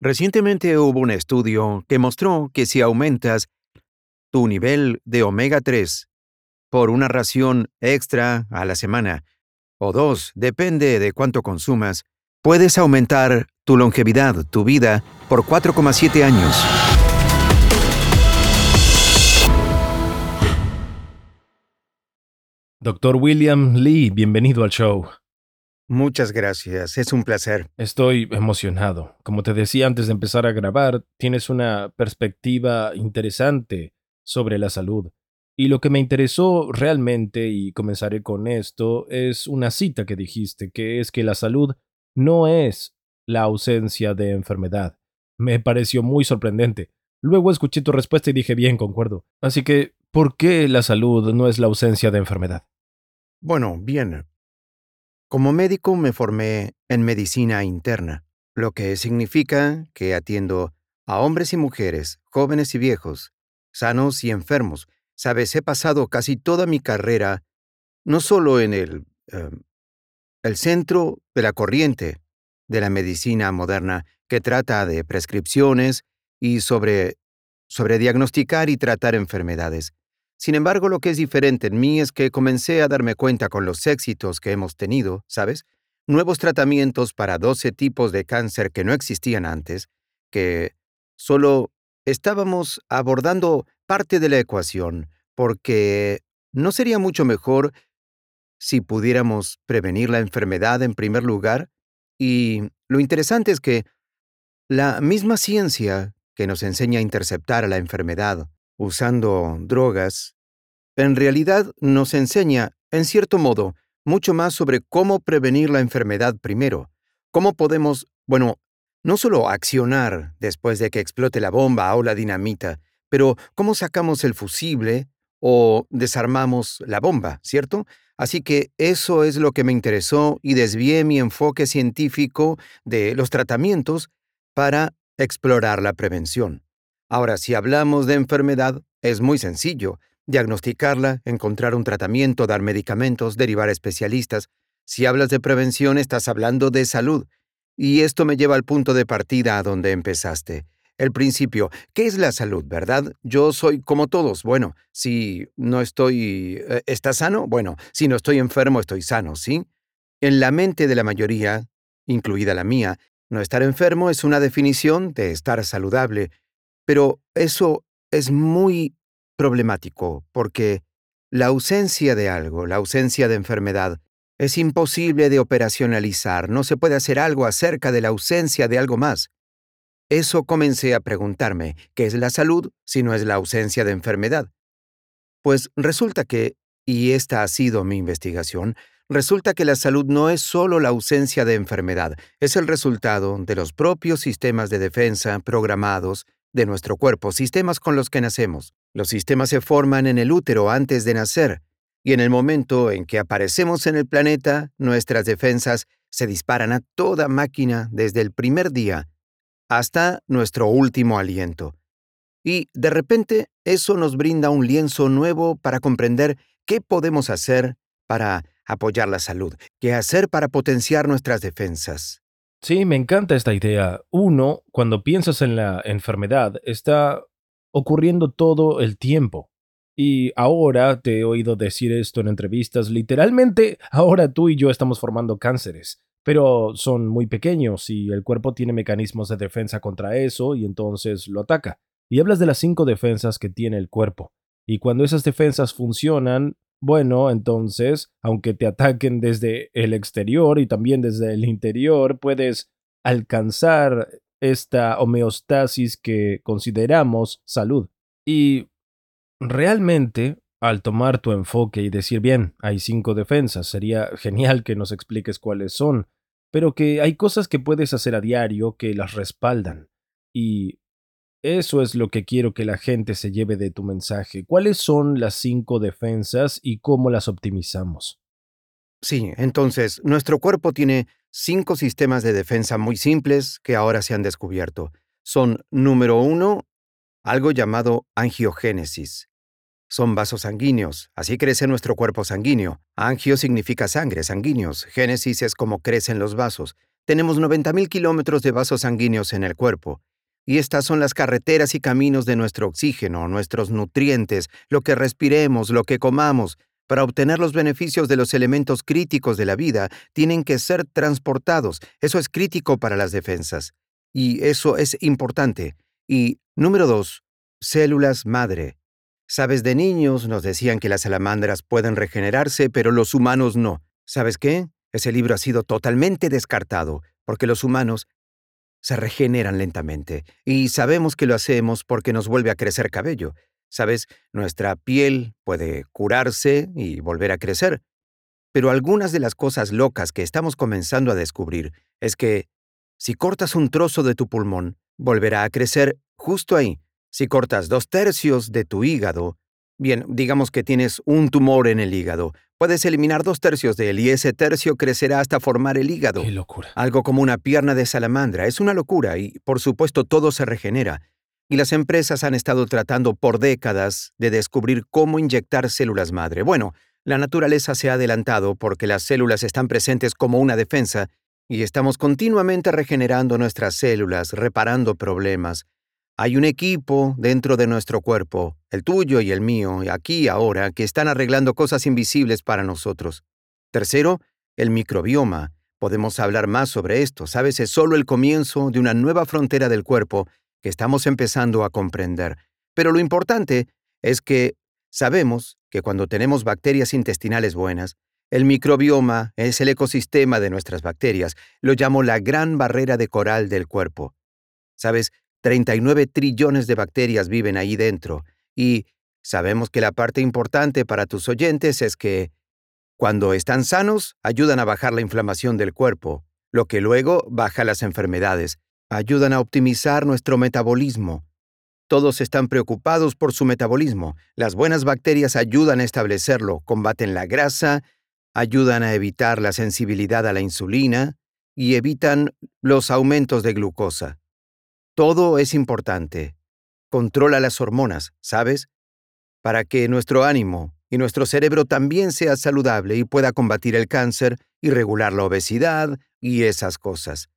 Recientemente hubo un estudio que mostró que si aumentas tu nivel de omega 3 por una ración extra a la semana, o dos, depende de cuánto consumas, puedes aumentar tu longevidad, tu vida, por 4,7 años. Doctor William Lee, bienvenido al show. Muchas gracias, es un placer. Estoy emocionado. Como te decía antes de empezar a grabar, tienes una perspectiva interesante sobre la salud. Y lo que me interesó realmente, y comenzaré con esto, es una cita que dijiste, que es que la salud no es la ausencia de enfermedad. Me pareció muy sorprendente. Luego escuché tu respuesta y dije, bien, concuerdo. Así que, ¿por qué la salud no es la ausencia de enfermedad? Bueno, bien. Como médico me formé en medicina interna, lo que significa que atiendo a hombres y mujeres, jóvenes y viejos, sanos y enfermos. Sabes, he pasado casi toda mi carrera no solo en el, eh, el centro de la corriente de la medicina moderna que trata de prescripciones y sobre, sobre diagnosticar y tratar enfermedades. Sin embargo, lo que es diferente en mí es que comencé a darme cuenta con los éxitos que hemos tenido, ¿sabes? Nuevos tratamientos para 12 tipos de cáncer que no existían antes, que solo estábamos abordando parte de la ecuación, porque ¿no sería mucho mejor si pudiéramos prevenir la enfermedad en primer lugar? Y lo interesante es que la misma ciencia que nos enseña a interceptar a la enfermedad usando drogas, en realidad nos enseña, en cierto modo, mucho más sobre cómo prevenir la enfermedad primero, cómo podemos, bueno, no solo accionar después de que explote la bomba o la dinamita, pero cómo sacamos el fusible o desarmamos la bomba, ¿cierto? Así que eso es lo que me interesó y desvié mi enfoque científico de los tratamientos para explorar la prevención. Ahora, si hablamos de enfermedad, es muy sencillo. Diagnosticarla, encontrar un tratamiento, dar medicamentos, derivar especialistas. Si hablas de prevención, estás hablando de salud. Y esto me lleva al punto de partida a donde empezaste. El principio, ¿qué es la salud, verdad? Yo soy como todos. Bueno, si no estoy... Eh, ¿Estás sano? Bueno, si no estoy enfermo, estoy sano, ¿sí? En la mente de la mayoría, incluida la mía, no estar enfermo es una definición de estar saludable, pero eso es muy problemático porque la ausencia de algo, la ausencia de enfermedad, es imposible de operacionalizar, no se puede hacer algo acerca de la ausencia de algo más. Eso comencé a preguntarme, ¿qué es la salud si no es la ausencia de enfermedad? Pues resulta que, y esta ha sido mi investigación, resulta que la salud no es solo la ausencia de enfermedad, es el resultado de los propios sistemas de defensa programados de nuestro cuerpo, sistemas con los que nacemos. Los sistemas se forman en el útero antes de nacer, y en el momento en que aparecemos en el planeta, nuestras defensas se disparan a toda máquina desde el primer día hasta nuestro último aliento. Y de repente eso nos brinda un lienzo nuevo para comprender qué podemos hacer para apoyar la salud, qué hacer para potenciar nuestras defensas. Sí, me encanta esta idea. Uno, cuando piensas en la enfermedad, está ocurriendo todo el tiempo. Y ahora te he oído decir esto en entrevistas, literalmente ahora tú y yo estamos formando cánceres pero son muy pequeños y el cuerpo tiene mecanismos de defensa contra eso y entonces lo ataca. Y hablas de las cinco defensas que tiene el cuerpo. Y cuando esas defensas funcionan, bueno, entonces, aunque te ataquen desde el exterior y también desde el interior, puedes alcanzar esta homeostasis que consideramos salud. Y realmente, al tomar tu enfoque y decir, bien, hay cinco defensas, sería genial que nos expliques cuáles son, pero que hay cosas que puedes hacer a diario que las respaldan. Y eso es lo que quiero que la gente se lleve de tu mensaje. ¿Cuáles son las cinco defensas y cómo las optimizamos? Sí, entonces, nuestro cuerpo tiene cinco sistemas de defensa muy simples que ahora se han descubierto. Son, número uno, algo llamado angiogénesis. Son vasos sanguíneos, así crece nuestro cuerpo sanguíneo. Angio significa sangre, sanguíneos. Génesis es como crecen los vasos. tenemos 90.000 kilómetros de vasos sanguíneos en el cuerpo. Y estas son las carreteras y caminos de nuestro oxígeno, nuestros nutrientes, lo que respiremos, lo que comamos. Para obtener los beneficios de los elementos críticos de la vida, tienen que ser transportados. Eso es crítico para las defensas. Y eso es importante. Y número dos, células madre. Sabes, de niños nos decían que las salamandras pueden regenerarse, pero los humanos no. ¿Sabes qué? Ese libro ha sido totalmente descartado, porque los humanos se regeneran lentamente, y sabemos que lo hacemos porque nos vuelve a crecer cabello. Sabes, nuestra piel puede curarse y volver a crecer. Pero algunas de las cosas locas que estamos comenzando a descubrir es que si cortas un trozo de tu pulmón, volverá a crecer justo ahí. Si cortas dos tercios de tu hígado, bien, digamos que tienes un tumor en el hígado, puedes eliminar dos tercios de él y ese tercio crecerá hasta formar el hígado. ¡Qué locura! Algo como una pierna de salamandra. Es una locura y, por supuesto, todo se regenera. Y las empresas han estado tratando por décadas de descubrir cómo inyectar células madre. Bueno, la naturaleza se ha adelantado porque las células están presentes como una defensa y estamos continuamente regenerando nuestras células, reparando problemas. Hay un equipo dentro de nuestro cuerpo, el tuyo y el mío, aquí y ahora, que están arreglando cosas invisibles para nosotros. Tercero, el microbioma. Podemos hablar más sobre esto, sabes, es solo el comienzo de una nueva frontera del cuerpo que estamos empezando a comprender. Pero lo importante es que sabemos que cuando tenemos bacterias intestinales buenas, el microbioma es el ecosistema de nuestras bacterias, lo llamo la gran barrera de coral del cuerpo. Sabes, 39 trillones de bacterias viven ahí dentro, y sabemos que la parte importante para tus oyentes es que, cuando están sanos, ayudan a bajar la inflamación del cuerpo, lo que luego baja las enfermedades, ayudan a optimizar nuestro metabolismo. Todos están preocupados por su metabolismo. Las buenas bacterias ayudan a establecerlo, combaten la grasa, ayudan a evitar la sensibilidad a la insulina y evitan los aumentos de glucosa. Todo es importante. Controla las hormonas, ¿sabes? Para que nuestro ánimo y nuestro cerebro también sea saludable y pueda combatir el cáncer y regular la obesidad y esas cosas.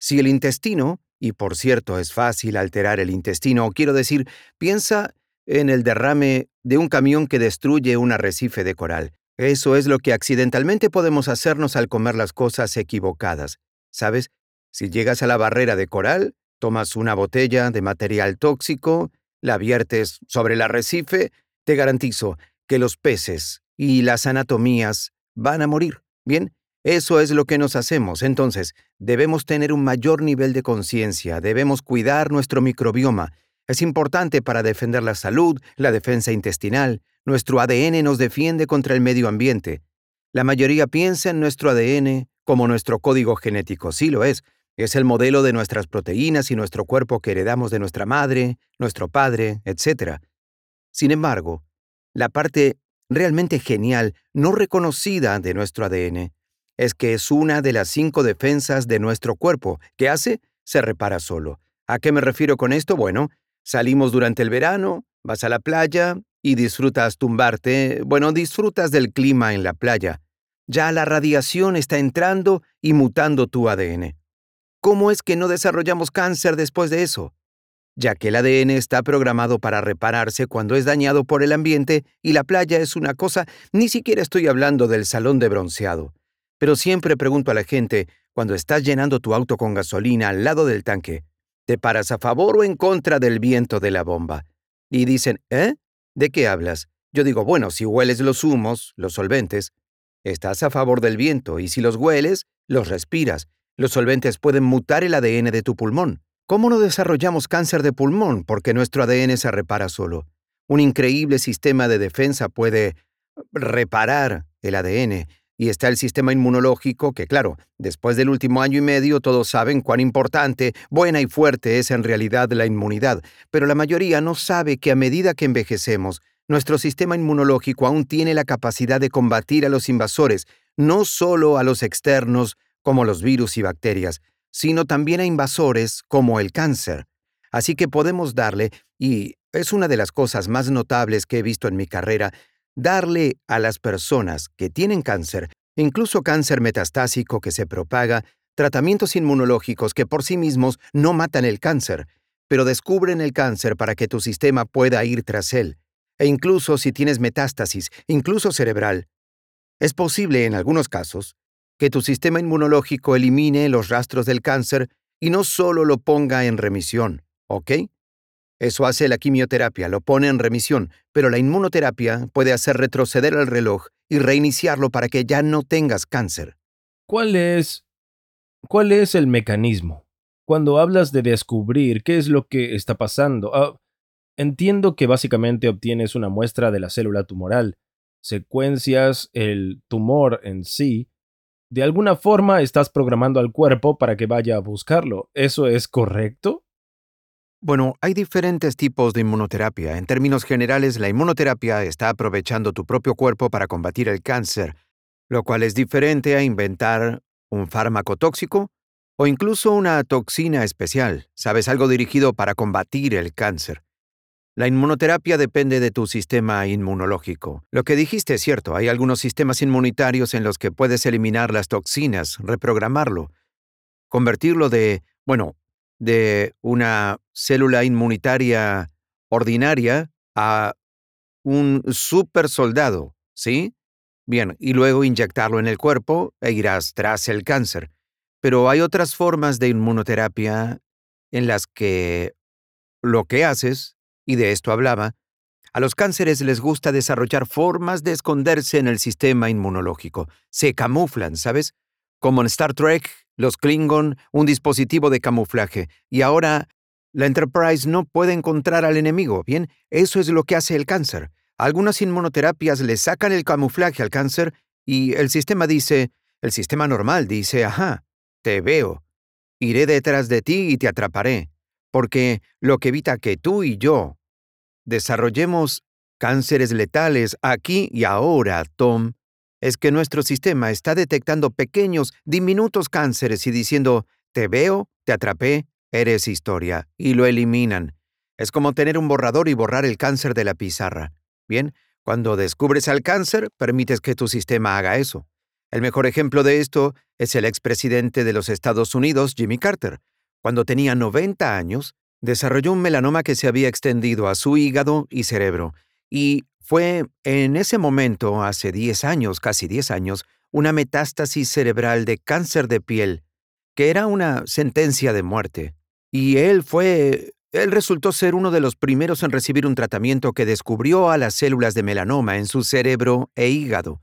Si el intestino, y por cierto es fácil alterar el intestino, quiero decir, piensa en el derrame de un camión que destruye un arrecife de coral. Eso es lo que accidentalmente podemos hacernos al comer las cosas equivocadas. ¿Sabes? Si llegas a la barrera de coral, Tomas una botella de material tóxico, la viertes sobre el arrecife, te garantizo que los peces y las anatomías van a morir. Bien, eso es lo que nos hacemos. Entonces, debemos tener un mayor nivel de conciencia, debemos cuidar nuestro microbioma. Es importante para defender la salud, la defensa intestinal. Nuestro ADN nos defiende contra el medio ambiente. La mayoría piensa en nuestro ADN como nuestro código genético. Sí lo es, es el modelo de nuestras proteínas y nuestro cuerpo que heredamos de nuestra madre, nuestro padre, etc. Sin embargo, la parte realmente genial, no reconocida de nuestro ADN, es que es una de las cinco defensas de nuestro cuerpo. ¿Qué hace? Se repara solo. ¿A qué me refiero con esto? Bueno, salimos durante el verano, vas a la playa y disfrutas tumbarte, bueno, disfrutas del clima en la playa. Ya la radiación está entrando y mutando tu ADN. ¿Cómo es que no desarrollamos cáncer después de eso? Ya que el ADN está programado para repararse cuando es dañado por el ambiente y la playa es una cosa, ni siquiera estoy hablando del salón de bronceado. Pero siempre pregunto a la gente, cuando estás llenando tu auto con gasolina al lado del tanque, ¿te paras a favor o en contra del viento de la bomba? Y dicen, ¿eh? ¿De qué hablas? Yo digo, bueno, si hueles los humos, los solventes, estás a favor del viento y si los hueles, los respiras los solventes pueden mutar el ADN de tu pulmón. ¿Cómo no desarrollamos cáncer de pulmón? Porque nuestro ADN se repara solo. Un increíble sistema de defensa puede reparar el ADN. Y está el sistema inmunológico, que claro, después del último año y medio todos saben cuán importante, buena y fuerte es en realidad la inmunidad, pero la mayoría no sabe que a medida que envejecemos, nuestro sistema inmunológico aún tiene la capacidad de combatir a los invasores, no solo a los externos, como los virus y bacterias, sino también a invasores como el cáncer. Así que podemos darle, y es una de las cosas más notables que he visto en mi carrera, darle a las personas que tienen cáncer, incluso cáncer metastásico que se propaga, tratamientos inmunológicos que por sí mismos no matan el cáncer, pero descubren el cáncer para que tu sistema pueda ir tras él. E incluso si tienes metástasis, incluso cerebral, es posible en algunos casos que tu sistema inmunológico elimine los rastros del cáncer y no solo lo ponga en remisión, ¿ok? Eso hace la quimioterapia, lo pone en remisión, pero la inmunoterapia puede hacer retroceder el reloj y reiniciarlo para que ya no tengas cáncer. ¿Cuál es cuál es el mecanismo? Cuando hablas de descubrir qué es lo que está pasando, ah, entiendo que básicamente obtienes una muestra de la célula tumoral, secuencias el tumor en sí, de alguna forma estás programando al cuerpo para que vaya a buscarlo. ¿Eso es correcto? Bueno, hay diferentes tipos de inmunoterapia. En términos generales, la inmunoterapia está aprovechando tu propio cuerpo para combatir el cáncer, lo cual es diferente a inventar un fármaco tóxico o incluso una toxina especial, sabes, algo dirigido para combatir el cáncer. La inmunoterapia depende de tu sistema inmunológico. Lo que dijiste es cierto, hay algunos sistemas inmunitarios en los que puedes eliminar las toxinas, reprogramarlo, convertirlo de, bueno, de una célula inmunitaria ordinaria a un super soldado, ¿sí? Bien, y luego inyectarlo en el cuerpo e irás tras el cáncer. Pero hay otras formas de inmunoterapia en las que lo que haces, y de esto hablaba, a los cánceres les gusta desarrollar formas de esconderse en el sistema inmunológico. Se camuflan, ¿sabes? Como en Star Trek, los Klingon, un dispositivo de camuflaje. Y ahora, la Enterprise no puede encontrar al enemigo. Bien, eso es lo que hace el cáncer. Algunas inmunoterapias le sacan el camuflaje al cáncer y el sistema dice, el sistema normal dice, ajá, te veo. Iré detrás de ti y te atraparé. Porque lo que evita que tú y yo desarrollemos cánceres letales aquí y ahora, Tom, es que nuestro sistema está detectando pequeños, diminutos cánceres y diciendo, te veo, te atrapé, eres historia, y lo eliminan. Es como tener un borrador y borrar el cáncer de la pizarra. Bien, cuando descubres al cáncer, permites que tu sistema haga eso. El mejor ejemplo de esto es el expresidente de los Estados Unidos, Jimmy Carter. Cuando tenía 90 años, desarrolló un melanoma que se había extendido a su hígado y cerebro, y fue en ese momento, hace 10 años, casi 10 años, una metástasis cerebral de cáncer de piel, que era una sentencia de muerte. Y él fue... Él resultó ser uno de los primeros en recibir un tratamiento que descubrió a las células de melanoma en su cerebro e hígado,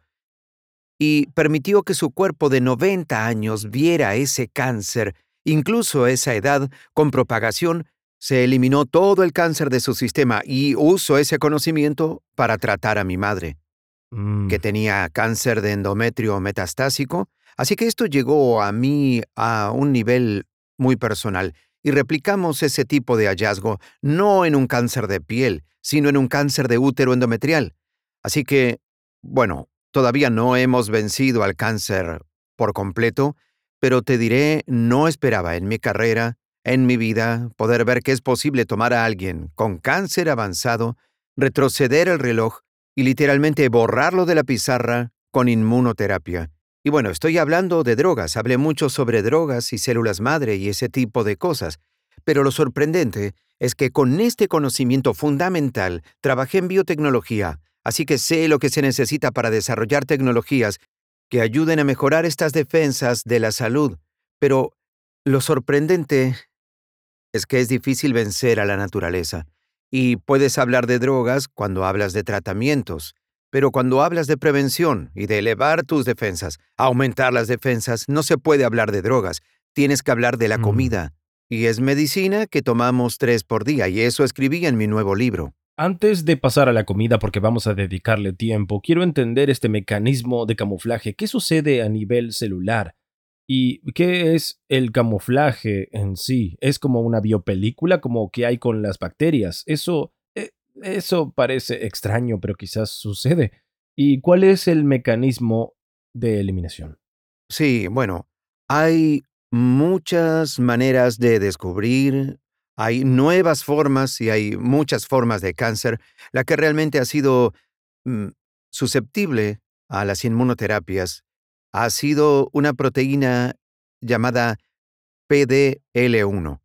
y permitió que su cuerpo de 90 años viera ese cáncer, incluso a esa edad, con propagación se eliminó todo el cáncer de su sistema y usó ese conocimiento para tratar a mi madre, Mm, que tenía cáncer de endometrio metastásico, así que esto llegó a mí a un nivel muy personal y replicamos ese tipo de hallazgo no en un cáncer de piel, sino en un cáncer de útero endometrial. Así que, bueno, todavía no hemos vencido al cáncer por completo, pero te diré, no esperaba en mi carrera en mi vida poder ver que es posible tomar a alguien con cáncer avanzado, retroceder el reloj y literalmente borrarlo de la pizarra con inmunoterapia. Y bueno, estoy hablando de drogas, hablé mucho sobre drogas y células madre y ese tipo de cosas, pero lo sorprendente es que con este conocimiento fundamental trabajé en biotecnología, así que sé lo que se necesita para desarrollar tecnologías que ayuden a mejorar estas defensas de la salud. Pero lo sorprendente es que es difícil vencer a la naturaleza. Y puedes hablar de drogas cuando hablas de tratamientos, pero cuando hablas de prevención y de elevar tus defensas, aumentar las defensas, no se puede hablar de drogas. Tienes que hablar de la Mm. comida. Y es medicina que tomamos tres por día, y eso escribí en mi nuevo libro. Antes de pasar a la comida, porque vamos a dedicarle tiempo, quiero entender este mecanismo de camuflaje. ¿Qué sucede a nivel celular? ¿Y qué es el camuflaje en sí? ¿Es como una biopelícula como que hay con las bacterias? Eso, eh, eso parece extraño, pero quizás sucede. ¿Y cuál es el mecanismo de eliminación? Sí, bueno, hay muchas maneras de descubrir, hay nuevas formas y hay muchas formas de cáncer. La que realmente ha sido mm, susceptible a las inmunoterapias ha sido una proteína llamada PDL1.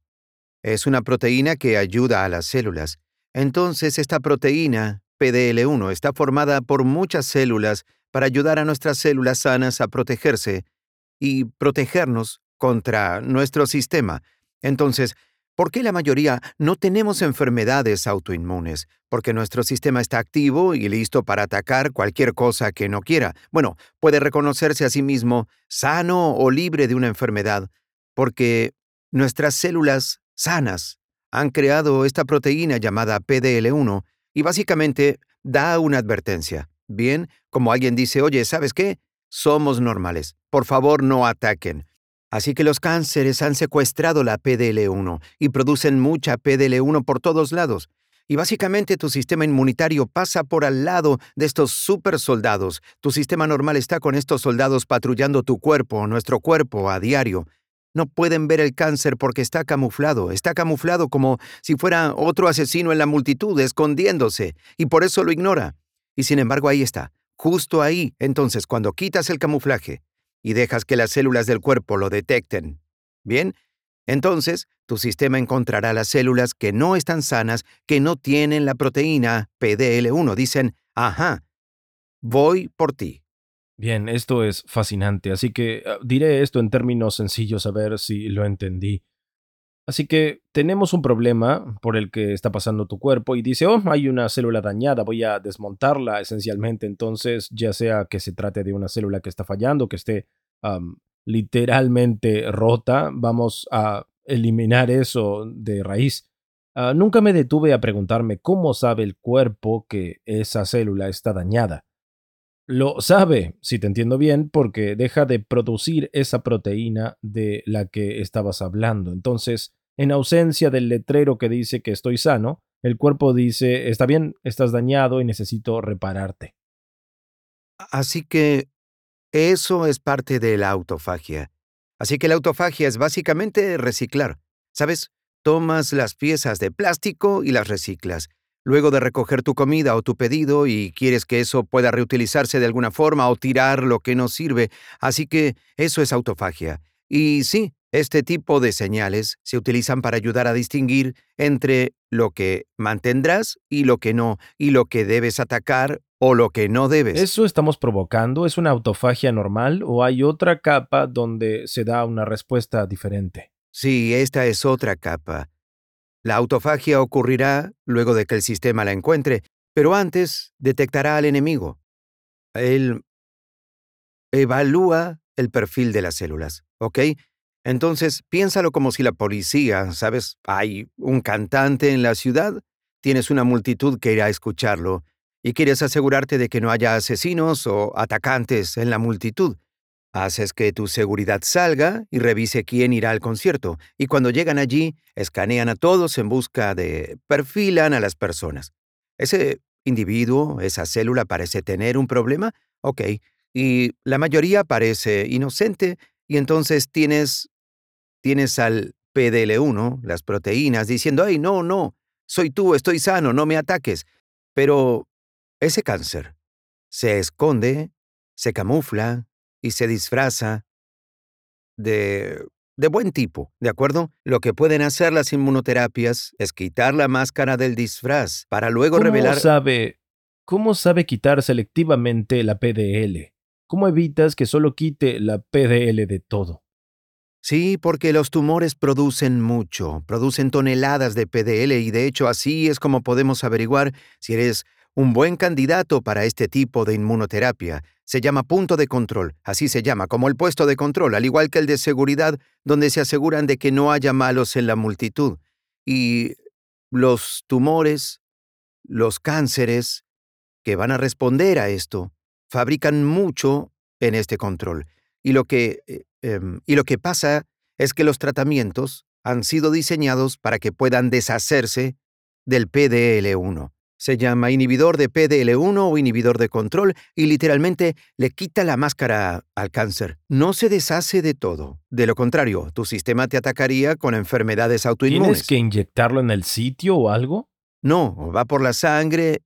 Es una proteína que ayuda a las células. Entonces, esta proteína, PDL1, está formada por muchas células para ayudar a nuestras células sanas a protegerse y protegernos contra nuestro sistema. Entonces, ¿por qué la mayoría no tenemos enfermedades autoinmunes? Porque nuestro sistema está activo y listo para atacar cualquier cosa que no quiera. Bueno, puede reconocerse a sí mismo sano o libre de una enfermedad, porque nuestras células sanas han creado esta proteína llamada PDL1 y básicamente da una advertencia. Bien, como alguien dice, oye, ¿sabes qué? Somos normales. Por favor, no ataquen. Así que los cánceres han secuestrado la PDL1 y producen mucha PDL1 por todos lados. Y básicamente tu sistema inmunitario pasa por al lado de estos super soldados. Tu sistema normal está con estos soldados patrullando tu cuerpo, nuestro cuerpo, a diario. No pueden ver el cáncer porque está camuflado, está camuflado como si fuera otro asesino en la multitud, escondiéndose, y por eso lo ignora. Y sin embargo ahí está, justo ahí. Entonces, cuando quitas el camuflaje y dejas que las células del cuerpo lo detecten, bien, entonces tu sistema encontrará las células que no están sanas, que no tienen la proteína PDL1. Dicen, ajá, voy por ti. Bien, esto es fascinante, así que ah, diré esto en términos sencillos a ver si lo entendí. Así que tenemos un problema por el que está pasando tu cuerpo y dice, oh, hay una célula dañada, voy a desmontarla esencialmente. Entonces, ya sea que se trate de una célula que está fallando, que esté literalmente rota, vamos a eliminar eso de raíz. Ah, nunca me detuve a preguntarme cómo sabe el cuerpo que esa célula está dañada. Lo sabe, si te entiendo bien, porque deja de producir esa proteína de la que estabas hablando. Entonces, en ausencia del letrero que dice que estoy sano, el cuerpo dice, está bien, estás dañado y necesito repararte. Así que eso es parte de la autofagia. Así que la autofagia es básicamente reciclar. ¿Sabes? Tomas las piezas de plástico y las reciclas luego de recoger tu comida o tu pedido y quieres que eso pueda reutilizarse de alguna forma o tirar lo que no sirve, así que eso es autofagia. Y sí, este tipo de señales se utilizan para ayudar a distinguir entre lo que mantendrás y lo que no, y lo que debes atacar o lo que no debes. ¿Eso estamos provocando? ¿Es una autofagia normal o hay otra capa donde se da una respuesta diferente? Sí, esta es otra capa. La autofagia ocurrirá luego de que el sistema la encuentre, pero antes detectará al enemigo. Él evalúa el perfil de las células, ¿ok? Entonces, piénsalo como si la policía, ¿sabes? Hay un cantante en la ciudad, tienes una multitud que irá a escucharlo, y quieres asegurarte de que no haya asesinos o atacantes en la multitud. Haces que tu seguridad salga y revise quién irá al concierto, y cuando llegan allí, escanean a todos en busca de... perfilan a las personas. ¿Ese individuo, esa célula parece tener un problema? Ok, y la mayoría parece inocente, y entonces tienes... tienes al PDL1, las proteínas, diciendo, ay, no, no, soy tú, estoy sano, no me ataques. Pero ese cáncer se esconde, se camufla, y se disfraza de, de buen tipo, ¿de acuerdo? Lo que pueden hacer las inmunoterapias es quitar la máscara del disfraz para luego ¿Cómo revelar... Sabe, ¿Cómo sabe quitar selectivamente la PDL? ¿Cómo evitas que solo quite la PDL de todo? Sí, porque los tumores producen mucho, producen toneladas de PDL y de hecho así es como podemos averiguar si eres un buen candidato para este tipo de inmunoterapia se llama punto de control, así se llama, como el puesto de control, al igual que el de seguridad, donde se aseguran de que no haya malos en la multitud. Y los tumores, los cánceres, que van a responder a esto, fabrican mucho en este control. Y lo que, eh, em, y lo que pasa es que los tratamientos han sido diseñados para que puedan deshacerse del PDL1. Se llama inhibidor de PDL1 o inhibidor de control y literalmente le quita la máscara al cáncer. No se deshace de todo. De lo contrario, tu sistema te atacaría con enfermedades autoinmunes. ¿Tienes que inyectarlo en el sitio o algo? No, va por la sangre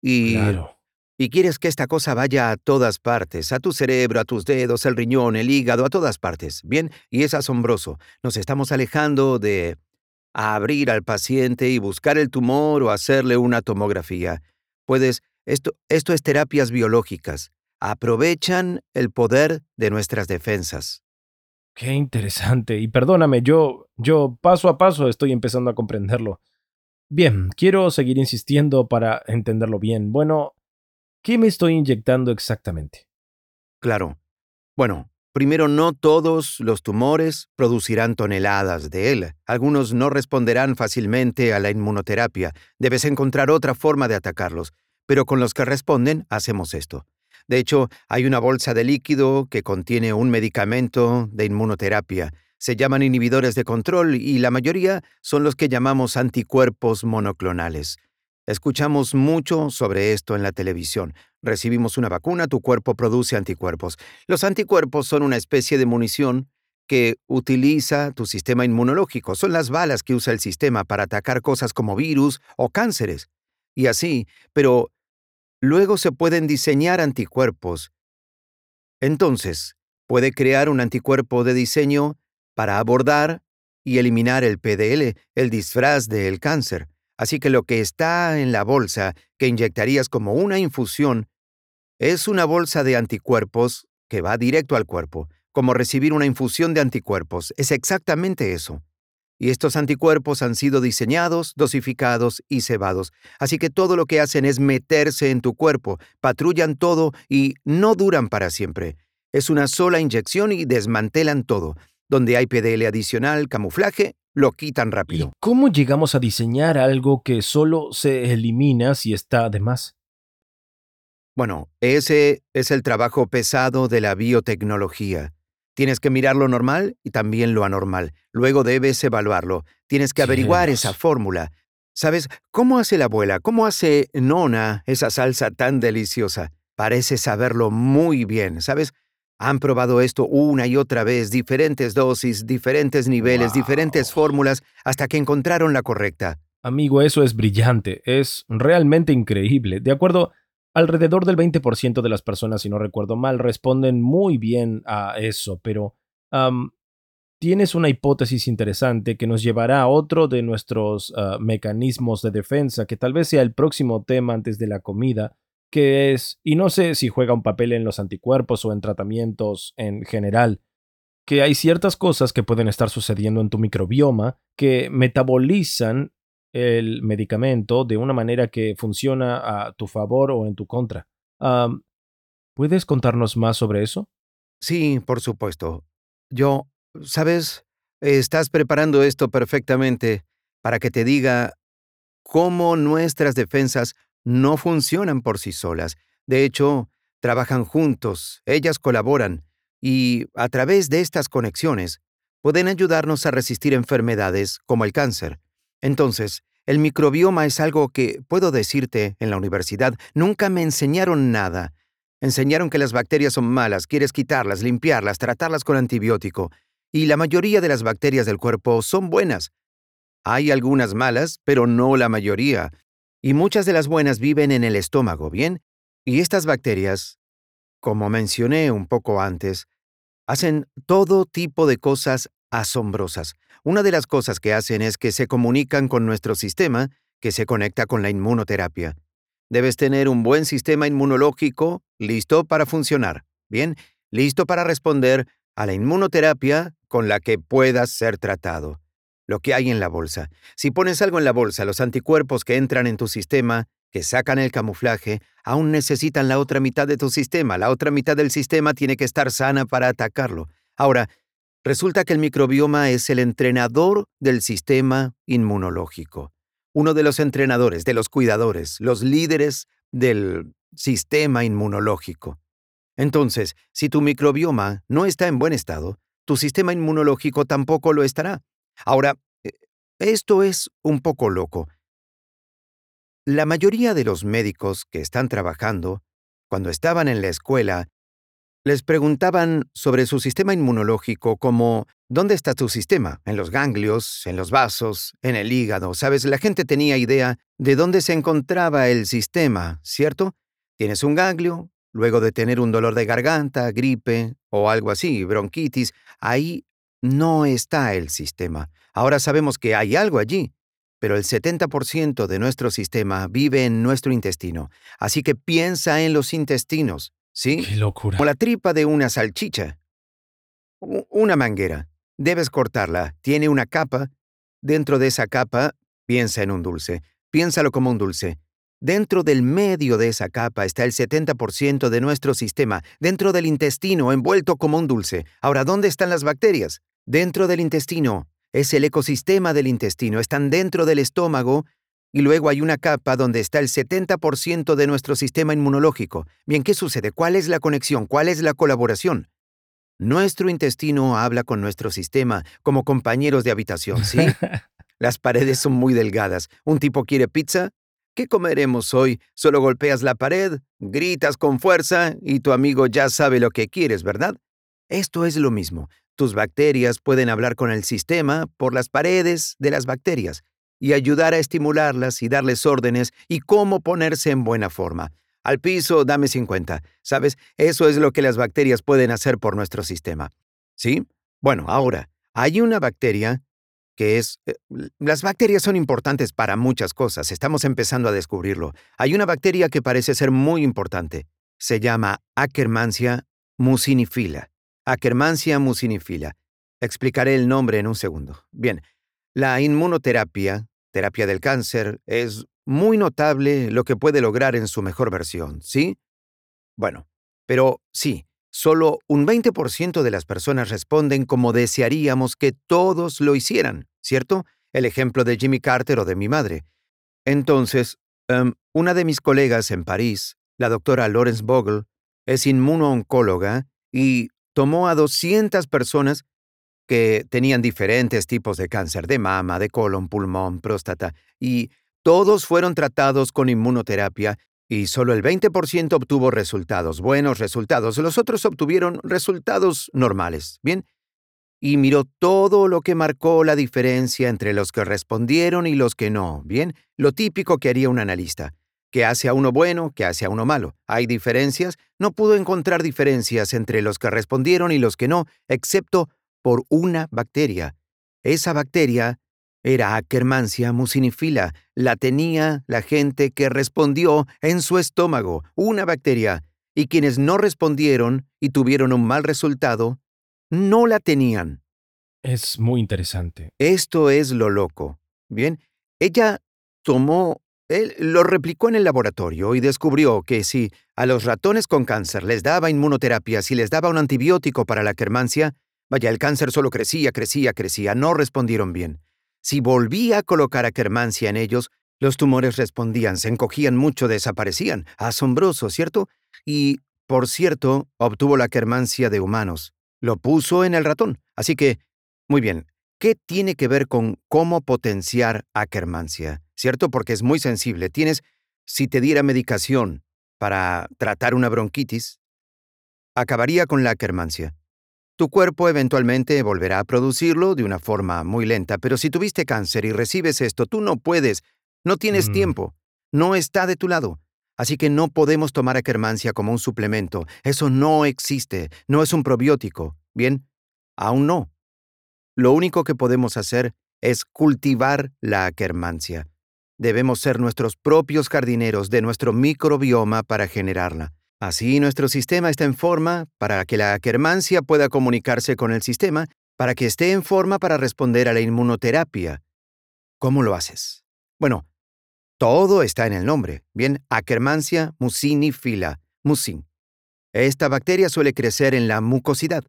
y... Claro. Y quieres que esta cosa vaya a todas partes, a tu cerebro, a tus dedos, el riñón, el hígado, a todas partes. Bien, y es asombroso. Nos estamos alejando de abrir al paciente y buscar el tumor o hacerle una tomografía. Puedes, esto, esto es terapias biológicas. Aprovechan el poder de nuestras defensas. Qué interesante. Y perdóname, yo, yo paso a paso estoy empezando a comprenderlo. Bien, quiero seguir insistiendo para entenderlo bien. Bueno, ¿qué me estoy inyectando exactamente? Claro. Bueno, primero no todos los tumores producirán toneladas de él. Algunos no responderán fácilmente a la inmunoterapia. Debes encontrar otra forma de atacarlos. Pero con los que responden, hacemos esto. De hecho, hay una bolsa de líquido que contiene un medicamento de inmunoterapia. Se llaman inhibidores de control y la mayoría son los que llamamos anticuerpos monoclonales. Escuchamos mucho sobre esto en la televisión. Recibimos una vacuna, tu cuerpo produce anticuerpos. Los anticuerpos son una especie de munición que utiliza tu sistema inmunológico. Son las balas que usa el sistema para atacar cosas como virus o cánceres. Y así, pero Luego se pueden diseñar anticuerpos. Entonces, puede crear un anticuerpo de diseño para abordar y eliminar el PDL, el disfraz del cáncer. Así que lo que está en la bolsa que inyectarías como una infusión es una bolsa de anticuerpos que va directo al cuerpo, como recibir una infusión de anticuerpos. Es exactamente eso y estos anticuerpos han sido diseñados, dosificados y cebados. Así que todo lo que hacen es meterse en tu cuerpo, patrullan todo y no duran para siempre. Es una sola inyección y desmantelan todo. Donde hay PDL adicional, camuflaje, lo quitan rápido. ¿Y cómo llegamos a diseñar algo que solo se elimina si está de más? Bueno, ese es el trabajo pesado de la biotecnología. Tienes que mirar lo normal y también lo anormal. Luego debes evaluarlo. Tienes que averiguar esa fórmula. ¿Sabes cómo hace la abuela? ¿Cómo hace Nona esa salsa tan deliciosa? Parece saberlo muy bien, ¿sabes? Han probado esto una y otra vez, diferentes dosis, diferentes niveles, diferentes fórmulas, hasta que encontraron la correcta. Amigo, eso es brillante, es realmente increíble. De acuerdo Alrededor del 20% de las personas, si no recuerdo mal, responden muy bien a eso, pero tienes una hipótesis interesante que nos llevará a otro de nuestros ah, mecanismos de defensa, que tal vez sea el próximo tema antes de la comida, que es, y no sé si juega un papel en los anticuerpos o en tratamientos en general, que hay ciertas cosas que pueden estar sucediendo en tu microbioma que metabolizan el medicamento de una manera que funciona a tu favor o en tu contra. ¿Puedes contarnos más sobre eso? Sí, por supuesto. Yo, sabes, estás preparando esto perfectamente para que te diga cómo nuestras defensas no funcionan por sí solas. De hecho, trabajan juntos, ellas colaboran, y a través de estas conexiones pueden ayudarnos a resistir enfermedades como el cáncer, entonces, el microbioma es algo que, puedo decirte, en la universidad nunca me enseñaron nada. Enseñaron que las bacterias son malas, quieres quitarlas, limpiarlas, tratarlas con antibiótico, y la mayoría de las bacterias del cuerpo son buenas. Hay algunas malas, pero no la mayoría, y muchas de las buenas viven en el estómago, ¿bien? Y estas bacterias, como mencioné un poco antes, hacen todo tipo de cosas asombrosas. Una de las cosas que hacen es que se comunican con nuestro sistema, que se conecta con la inmunoterapia. Debes tener un buen sistema inmunológico listo para funcionar, bien, listo para responder a la inmunoterapia con la que puedas ser tratado. Lo que hay en la bolsa. Si pones algo en la bolsa, los anticuerpos que entran en tu sistema, que sacan el camuflaje, aún necesitan la otra mitad de tu sistema. La otra mitad del sistema tiene que estar sana para atacarlo. Ahora, Resulta que el microbioma es el entrenador del sistema inmunológico, uno de los entrenadores, de los cuidadores, los líderes del sistema inmunológico. Entonces, si tu microbioma no está en buen estado, tu sistema inmunológico tampoco lo estará. Ahora, eh, esto es un poco loco. La mayoría de los médicos que están trabajando, cuando estaban en la escuela, les preguntaban sobre su sistema inmunológico como ¿dónde está tu sistema? ¿En los ganglios? ¿En los vasos? ¿En el hígado? Sabes, la gente tenía idea de dónde se encontraba el sistema, ¿cierto? Tienes un ganglio, luego de tener un dolor de garganta, gripe o algo así, bronquitis, ahí no está el sistema. Ahora sabemos que hay algo allí, pero el 70% de nuestro sistema vive en nuestro intestino. Así que piensa en los intestinos, ¿sí? Qué locura. Como la tripa de una salchicha. Una manguera. Debes cortarla. Tiene una capa. Dentro de esa capa, piensa en un dulce. Piénsalo como un dulce. Dentro del medio de esa capa está el 70% de nuestro sistema, dentro del intestino, envuelto como un dulce. Ahora, ¿dónde están las bacterias? Dentro del intestino. Es el ecosistema del intestino. Están dentro del estómago y luego hay una capa donde está el 70% de nuestro sistema inmunológico. Bien, ¿qué sucede? ¿Cuál es la conexión? ¿Cuál es la colaboración? Nuestro intestino habla con nuestro sistema como compañeros de habitación, ¿sí? Las paredes son muy delgadas. Un tipo quiere pizza. ¿Qué comeremos hoy? Solo golpeas la pared, gritas con fuerza y tu amigo ya sabe lo que quieres, ¿verdad? Esto es lo mismo. Tus bacterias pueden hablar con el sistema por las paredes de las bacterias y ayudar a estimularlas y darles órdenes y cómo ponerse en buena forma. Al piso, dame 50. ¿Sabes? Eso es lo que las bacterias pueden hacer por nuestro sistema. ¿Sí? Bueno, ahora, hay una bacteria que es... eh, Las bacterias son importantes para muchas cosas. Estamos empezando a descubrirlo. Hay una bacteria que parece ser muy importante. Se llama Akkermansia mucinifila. Akkermansia mucinifila. Explicaré el nombre en un segundo. Bien, la inmunoterapia, terapia del cáncer, es muy notable lo que puede lograr en su mejor versión, ¿sí? Bueno, pero sí, solo un 20% de las personas responden como desearíamos que todos lo hicieran, ¿cierto? El ejemplo de Jimmy Carter o de mi madre. Entonces, em, una de mis colegas en París, la doctora Lawrence Bogle, es inmunooncóloga y tomó a 200 personas que tenían diferentes tipos de cáncer de mama, de colon, pulmón, próstata, y todos fueron tratados con inmunoterapia y solo el 20% obtuvo resultados, buenos resultados. Los otros obtuvieron resultados normales, ¿bien? Y miró todo lo que marcó la diferencia entre los que respondieron y los que no, ¿bien? Lo típico que haría un analista. ¿Qué hace a uno bueno? ¿Qué hace a uno malo? ¿Hay diferencias? No pudo encontrar diferencias entre los que respondieron y los que no, excepto por una bacteria. Esa bacteria era Akkermansia mucinifila. La tenía la gente que respondió en su estómago, una bacteria. Y quienes no respondieron y tuvieron un mal resultado, no la tenían. Es muy interesante. Esto es lo loco. Bien, ella tomó, él lo replicó en el laboratorio y descubrió que si a los ratones con cáncer les daba inmunoterapia, si les daba un antibiótico para la Akkermansia, vaya, el cáncer solo crecía, crecía, crecía, no respondieron bien. Si volvía a colocar Akkermansia en ellos, los tumores respondían, se encogían mucho, desaparecían. Asombroso, ¿cierto? Y, por cierto, obtuvo la Akkermansia de humanos. Lo puso en el ratón. Así que, muy bien, ¿qué tiene que ver con cómo potenciar Akkermansia? ¿Cierto? Porque es muy sensible. Tienes, si te diera medicación para tratar una bronquitis, acabaría con la Akkermansia. Tu cuerpo eventualmente volverá a producirlo de una forma muy lenta, pero si tuviste cáncer y recibes esto, tú no puedes, no tienes Mm. tiempo, no está de tu lado. Así que no podemos tomar Akkermansia como un suplemento. Eso no existe, no es un probiótico. Bien, aún no. Lo único que podemos hacer es cultivar la Akkermansia. Debemos ser nuestros propios jardineros de nuestro microbioma para generarla. Así nuestro sistema está en forma para que la Akkermansia pueda comunicarse con el sistema, para que esté en forma para responder a la inmunoterapia. ¿Cómo lo haces? Bueno, todo está en el nombre. Bien, Akkermansia mucinifila, mucin. Esta bacteria suele crecer en la mucosidad.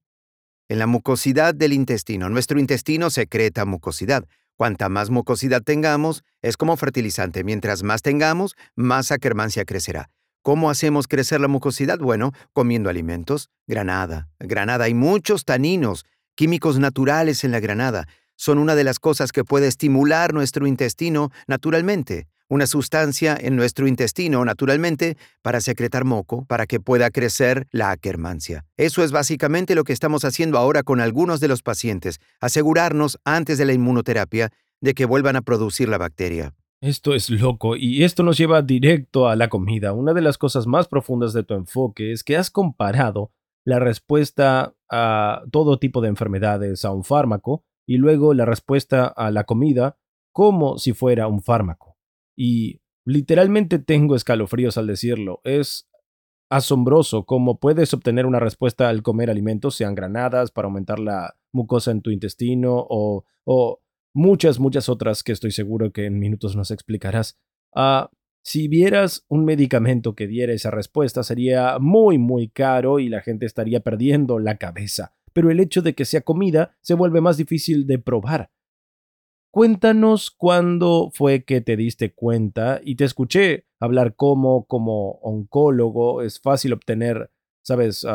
En la mucosidad del intestino. Nuestro intestino secreta mucosidad. Cuanta más mucosidad tengamos, es como fertilizante. Mientras más tengamos, más Akkermansia crecerá. ¿Cómo hacemos crecer la mucosidad? Bueno, comiendo alimentos, granada. Granada hay muchos taninos, químicos naturales en la granada. Son una de las cosas que puede estimular nuestro intestino naturalmente. Una sustancia en nuestro intestino naturalmente para secretar moco, para que pueda crecer la Akkermansia. Eso es básicamente lo que estamos haciendo ahora con algunos de los pacientes, asegurarnos antes de la inmunoterapia de que vuelvan a producir la bacteria. Esto es loco y esto nos lleva directo a la comida. Una de las cosas más profundas de tu enfoque es que has comparado la respuesta a todo tipo de enfermedades a un fármaco y luego la respuesta a la comida como si fuera un fármaco. Y literalmente tengo escalofríos al decirlo. Es asombroso cómo puedes obtener una respuesta al comer alimentos, sean granadas para aumentar la mucosa en tu intestino o, o muchas, muchas otras que estoy seguro que en minutos nos explicarás. Ah, si vieras un medicamento que diera esa respuesta, sería muy, muy caro y la gente estaría perdiendo la cabeza. Pero el hecho de que sea comida se vuelve más difícil de probar. Cuéntanos cuándo fue que te diste cuenta y te escuché hablar como, como oncólogo, es fácil obtener, sabes,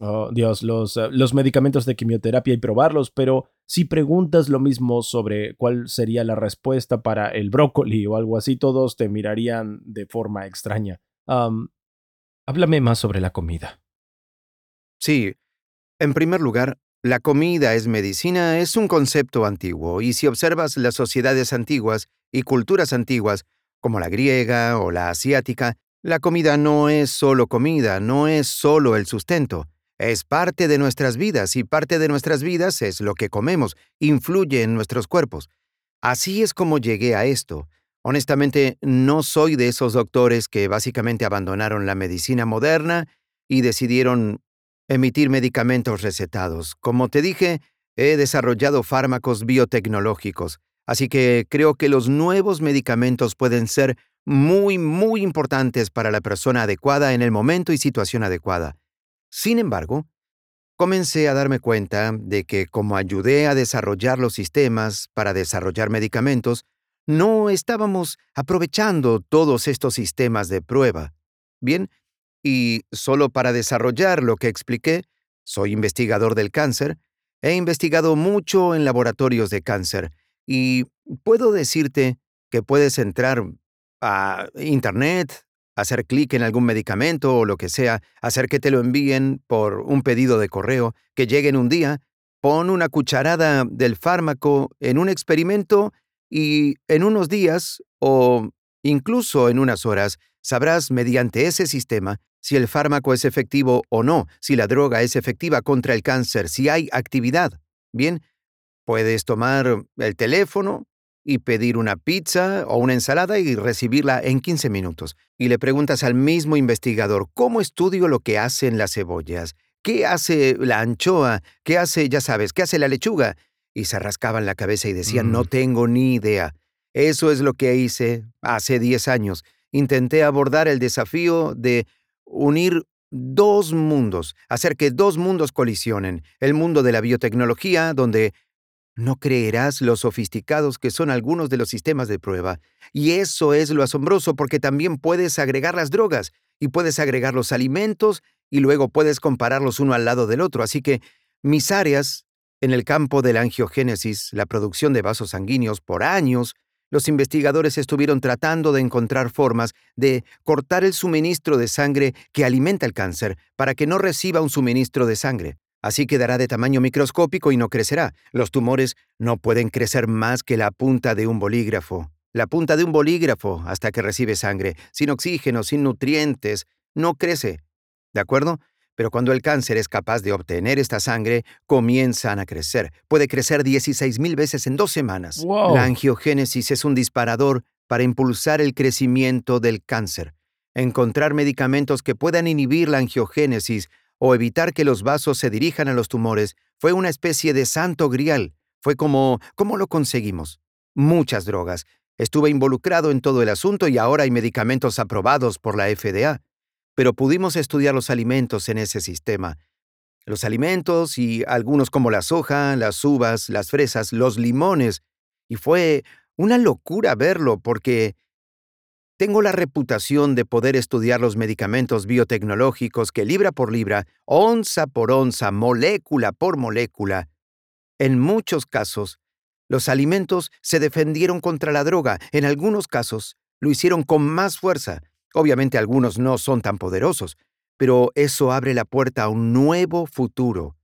oh, Dios, los, ah, los medicamentos de quimioterapia y probarlos, pero si preguntas lo mismo sobre cuál sería la respuesta para el brócoli o algo así, todos te mirarían de forma extraña. háblame más sobre la comida. Sí. En primer lugar, la comida es medicina es un concepto antiguo, y si observas las sociedades antiguas y culturas antiguas, como la griega o la asiática, la comida no es solo comida, no es solo el sustento, es parte de nuestras vidas y parte de nuestras vidas es lo que comemos, influye en nuestros cuerpos. Así es como llegué a esto. Honestamente, no soy de esos doctores que básicamente abandonaron la medicina moderna y decidieron emitir medicamentos recetados. Como te dije, he desarrollado fármacos biotecnológicos, así que creo que los nuevos medicamentos pueden ser muy, muy importantes para la persona adecuada en el momento y situación adecuada. Sin embargo, comencé a darme cuenta de que como ayudé a desarrollar los sistemas para desarrollar medicamentos, no estábamos aprovechando todos estos sistemas de prueba. Bien, y solo para desarrollar lo que expliqué, soy investigador del cáncer, he investigado mucho en laboratorios de cáncer y puedo decirte que puedes entrar a Internet, hacer clic en algún medicamento o lo que sea, hacer que te lo envíen por un pedido de correo, que llegue en un día, pon una cucharada del fármaco en un experimento y en unos días o incluso en unas horas sabrás mediante ese sistema si el fármaco es efectivo o no, si la droga es efectiva contra el cáncer, si hay actividad. Bien, puedes tomar el teléfono, y pedir una pizza o una ensalada y recibirla en 15 minutos. Y le preguntas al mismo investigador, ¿cómo estudio lo que hacen las cebollas? ¿Qué hace la anchoa? ¿Qué hace, ya sabes, qué hace la lechuga? Y se rascaban la cabeza y decían, no mm. tengo ni idea. Eso es lo que hice hace 10 años. Intenté abordar el desafío de unir dos mundos, hacer que dos mundos colisionen. El mundo de la biotecnología, donde no creerás lo sofisticados que son algunos de los sistemas de prueba. Y eso es lo asombroso porque también puedes agregar las drogas y puedes agregar los alimentos y luego puedes compararlos uno al lado del otro. Así que mis áreas en el campo de la angiogénesis, la producción de vasos sanguíneos, por años, los investigadores estuvieron tratando de encontrar formas de cortar el suministro de sangre que alimenta el cáncer para que no reciba un suministro de sangre. Así quedará de tamaño microscópico y no crecerá. Los tumores no pueden crecer más que la punta de un bolígrafo. La punta de un bolígrafo hasta que recibe sangre, sin oxígeno, sin nutrientes, no crece. ¿De acuerdo? Pero cuando el cáncer es capaz de obtener esta sangre, comienzan a crecer. Puede crecer 16.000 veces en dos semanas. La angiogénesis es un disparador para impulsar el crecimiento del cáncer. Encontrar medicamentos que puedan inhibir la angiogénesis o evitar que los vasos se dirijan a los tumores fue una especie de santo grial. Fue como, ¿cómo lo conseguimos? Muchas drogas. Estuve involucrado en todo el asunto y ahora hay medicamentos aprobados por la FDA. Pero pudimos estudiar los alimentos en ese sistema. Los alimentos y algunos como la soja, las uvas, las fresas, los limones. Y fue una locura verlo porque tengo la reputación de poder estudiar los medicamentos biotecnológicos que libra por libra, onza por onza, molécula por molécula. En muchos casos, los alimentos se defendieron contra la droga, en algunos casos, lo hicieron con más fuerza. Obviamente algunos no son tan poderosos, pero eso abre la puerta a un nuevo futuro.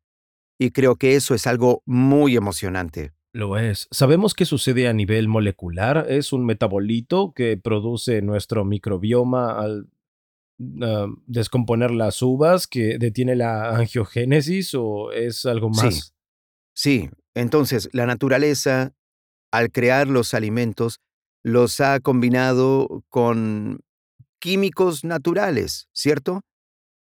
Y creo que eso es algo muy emocionante. Lo es. ¿Sabemos qué sucede a nivel molecular? ¿Es un metabolito que produce nuestro microbioma al ah, descomponer las uvas que detiene la angiogénesis o es algo Sí, más? sí. Entonces, la naturaleza, al crear los alimentos, los ha combinado con químicos naturales, ¿cierto?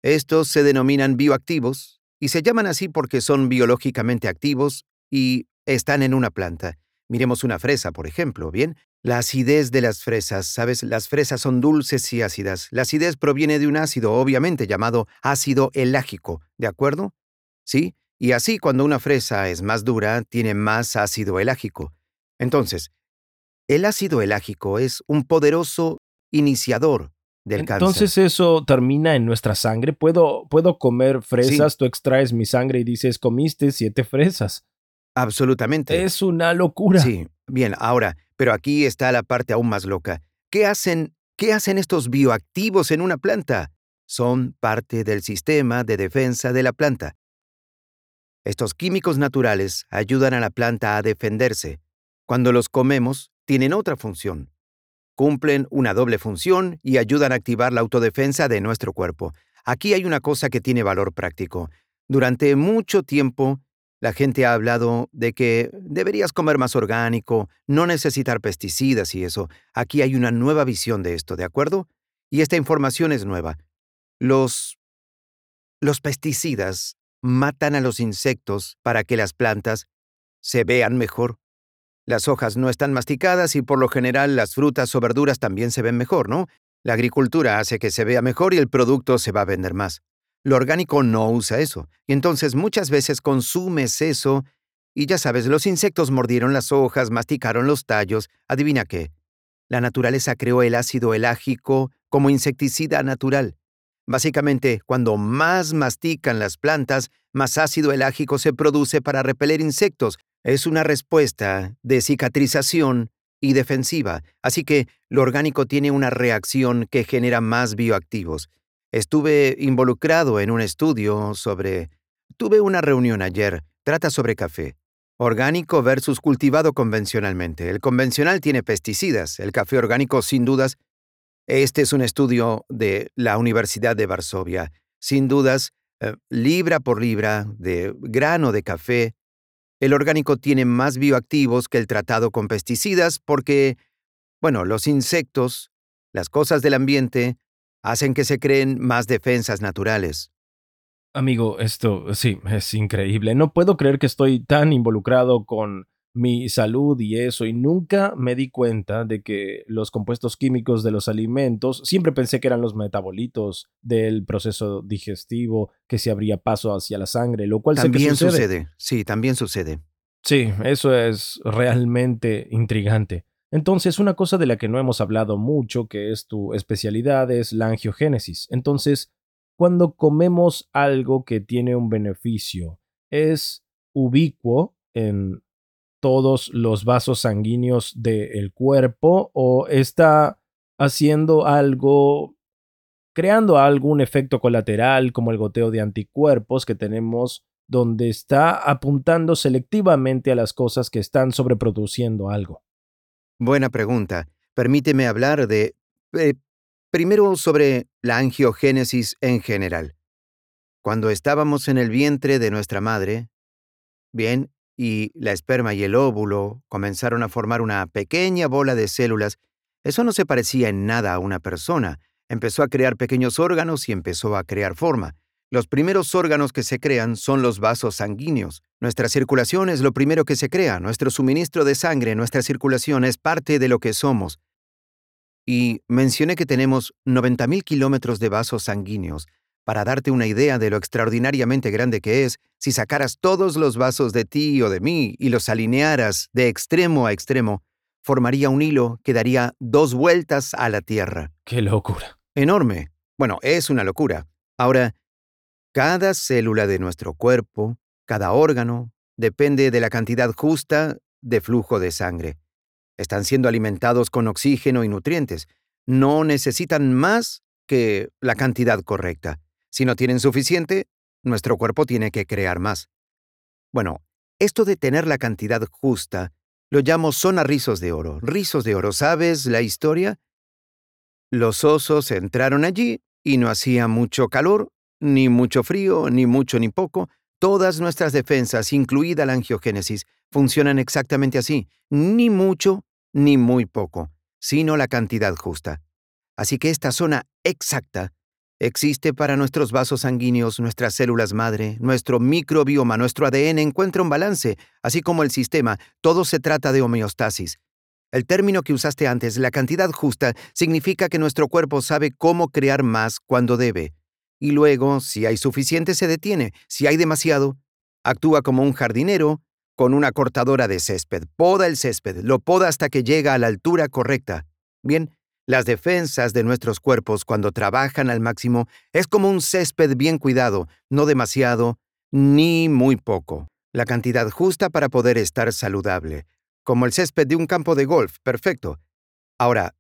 Estos se denominan bioactivos y se llaman así porque son biológicamente activos y están en una planta. Miremos una fresa, por ejemplo, ¿bien? La acidez de las fresas, ¿sabes? Las fresas son dulces y ácidas. La acidez proviene de un ácido, obviamente llamado ácido elágico, ¿de acuerdo? ¿Sí? Y así cuando una fresa es más dura, tiene más ácido elágico. Entonces, el ácido elágico es un poderoso iniciador del cáncer. Entonces eso termina en nuestra sangre. ¿Puedo, puedo comer Sí, fresas? Tú extraes mi sangre y dices, comiste siete fresas. absolutamente. Es una locura. Sí, bien, ahora, pero aquí está la parte aún más loca. ¿Qué hacen, qué hacen estos bioactivos en una planta? Son parte del sistema de defensa de la planta. Estos químicos naturales ayudan a la planta a defenderse. Cuando los comemos, tienen otra función. Cumplen una doble función y ayudan a activar la autodefensa de nuestro cuerpo. Aquí hay una cosa que tiene valor práctico. Durante mucho tiempo, la gente ha hablado de que deberías comer más orgánico, no necesitar pesticidas y eso. Aquí hay una nueva visión de esto, ¿de acuerdo? Y esta información es nueva. Los, los pesticidas matan a los insectos para que las plantas se vean mejor. Las hojas no están masticadas y por lo general las frutas o verduras también se ven mejor, ¿no? La agricultura hace que se vea mejor y el producto se va a vender más. Lo orgánico no usa eso, y entonces muchas veces consumes eso y ya sabes, los insectos mordieron las hojas, masticaron los tallos, adivina qué. La naturaleza creó el ácido elágico como insecticida natural. Básicamente, cuando más mastican las plantas, más ácido elágico se produce para repeler insectos. Es una respuesta de cicatrización y defensiva, así que lo orgánico tiene una reacción que genera más bioactivos. Estuve involucrado en un estudio sobre... Tuve una reunión ayer, trata sobre café. Orgánico versus cultivado convencionalmente. El convencional tiene pesticidas, el café orgánico sin dudas este es un estudio de la Universidad de Varsovia. Sin dudas, eh, libra por libra de grano de café, el orgánico tiene más bioactivos que el tratado con pesticidas porque, bueno, los insectos, las cosas del ambiente, hacen que se creen más defensas naturales. Amigo, esto sí, es increíble. No puedo creer que estoy tan involucrado con mi salud y eso, y nunca me di cuenta de que los compuestos químicos de los alimentos, siempre pensé que eran los metabolitos del proceso digestivo que se abría paso hacia la sangre, lo cual También sucede. sucede, sí, también sucede. Sí, eso es realmente intrigante. Entonces, una cosa de la que no hemos hablado mucho, que es tu especialidad, es la angiogénesis. Entonces, cuando comemos algo que tiene un beneficio, ¿es ubicuo en todos los vasos sanguíneos del cuerpo o está haciendo algo, creando algún efecto colateral como el goteo de anticuerpos que tenemos donde está apuntando selectivamente a las cosas que están sobreproduciendo algo. Buena pregunta. Permíteme hablar de... eh, primero sobre la angiogénesis en general. Cuando estábamos en el vientre de nuestra madre, Bien, y la esperma y el óvulo comenzaron a formar una pequeña bola de células. Eso no se parecía en nada a una persona. Empezó a crear pequeños órganos y empezó a crear forma. Los primeros órganos que se crean son los vasos sanguíneos. Nuestra circulación es lo primero que se crea. Nuestro suministro de sangre, nuestra circulación es parte de lo que somos. Y mencioné que tenemos 90.000 kilómetros de vasos sanguíneos. Para darte una idea de lo extraordinariamente grande que es, si sacaras todos los vasos de ti o de mí y los alinearas de extremo a extremo, formaría un hilo que daría dos vueltas a la Tierra. ¡Qué locura! Enorme. Bueno, es una locura. Ahora, cada célula de nuestro cuerpo, cada órgano, depende de la cantidad justa de flujo de sangre. Están siendo alimentados con oxígeno y nutrientes. No necesitan más que la cantidad correcta. Si no tienen suficiente, nuestro cuerpo tiene que crear más. Bueno, Esto de tener la cantidad justa lo llamo zona rizos de oro. Rizos de oro, ¿sabes la historia? Los osos entraron allí y no hacía mucho calor, ni mucho frío, ni mucho ni poco. Todas nuestras defensas, incluida la angiogénesis, funcionan exactamente así, ni mucho ni muy poco, sino la cantidad justa. Así que esta zona exacta existe para nuestros vasos sanguíneos, nuestras células madre, nuestro microbioma, nuestro ADN encuentra un balance, así como el sistema, todo se trata de homeostasis. El término que usaste antes, la cantidad justa, significa que nuestro cuerpo sabe cómo crear más cuando debe. Y luego, si hay suficiente, se detiene. Si hay demasiado, actúa como un jardinero con una cortadora de césped. Poda el césped, lo poda hasta que llega a la altura correcta. Bien, las defensas de nuestros cuerpos cuando trabajan al máximo es como un césped bien cuidado, no demasiado ni muy poco. La cantidad justa para poder estar saludable, como el césped de un campo de golf, perfecto. Ahora,